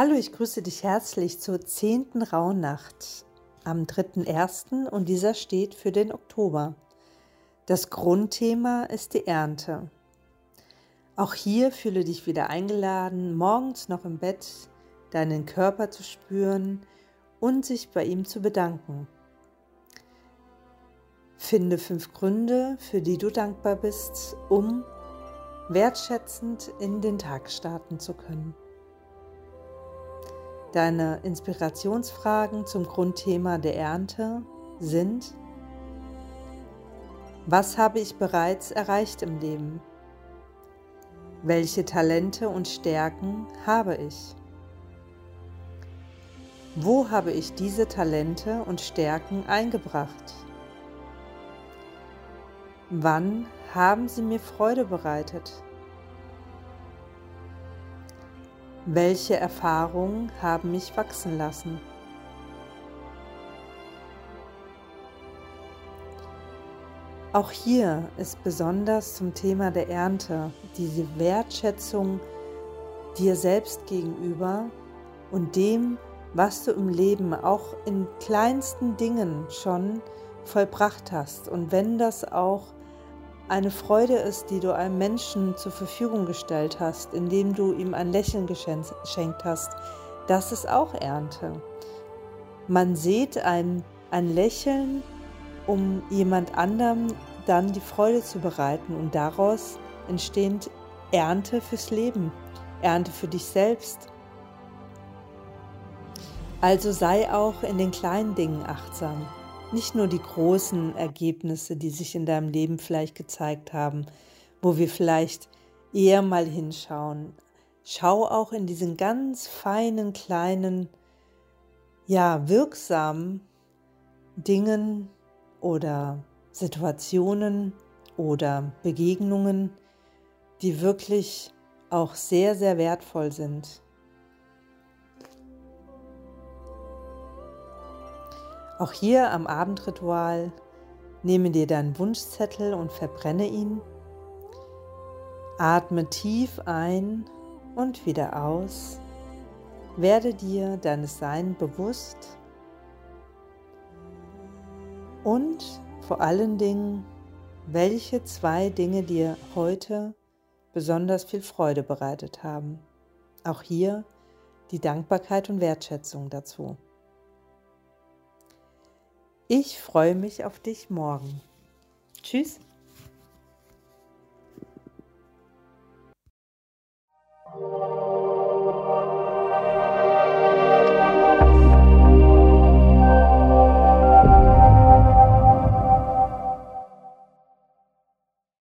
Hallo, ich grüße dich herzlich zur zehnten Rauhnacht am 3.1. und dieser steht für den Oktober. Das Grundthema ist die Ernte. Auch hier fühle dich wieder eingeladen, morgens noch im Bett deinen Körper zu spüren und sich bei ihm zu bedanken. Finde fünf Gründe, für die du dankbar bist, um wertschätzend in den Tag starten zu können. Deine Inspirationsfragen zum Grundthema der Ernte sind, was habe ich bereits erreicht im Leben? Welche Talente und Stärken habe ich? Wo habe ich diese Talente und Stärken eingebracht? Wann haben sie mir Freude bereitet? Welche Erfahrungen haben mich wachsen lassen? Auch hier ist besonders zum Thema der Ernte diese Wertschätzung dir selbst gegenüber und dem, was du im Leben auch in kleinsten Dingen schon vollbracht hast. Und wenn das auch eine Freude ist, die du einem Menschen zur Verfügung gestellt hast, indem du ihm ein Lächeln geschenkt hast, das ist auch Ernte. Man sieht ein, ein Lächeln, um jemand anderem dann die Freude zu bereiten und daraus entsteht Ernte fürs Leben, Ernte für dich selbst. Also sei auch in den kleinen Dingen achtsam. Nicht nur die großen Ergebnisse, die sich in deinem Leben vielleicht gezeigt haben, wo wir vielleicht eher mal hinschauen. Schau auch in diesen ganz feinen, kleinen, ja, wirksamen Dingen oder Situationen oder Begegnungen, die wirklich auch sehr, sehr wertvoll sind. Auch hier am Abendritual nehme dir deinen Wunschzettel und verbrenne ihn. Atme tief ein und wieder aus. Werde dir deines Sein bewusst und vor allen Dingen, welche zwei Dinge dir heute besonders viel Freude bereitet haben. Auch hier die Dankbarkeit und Wertschätzung dazu. Ich freue mich auf dich morgen. Tschüss.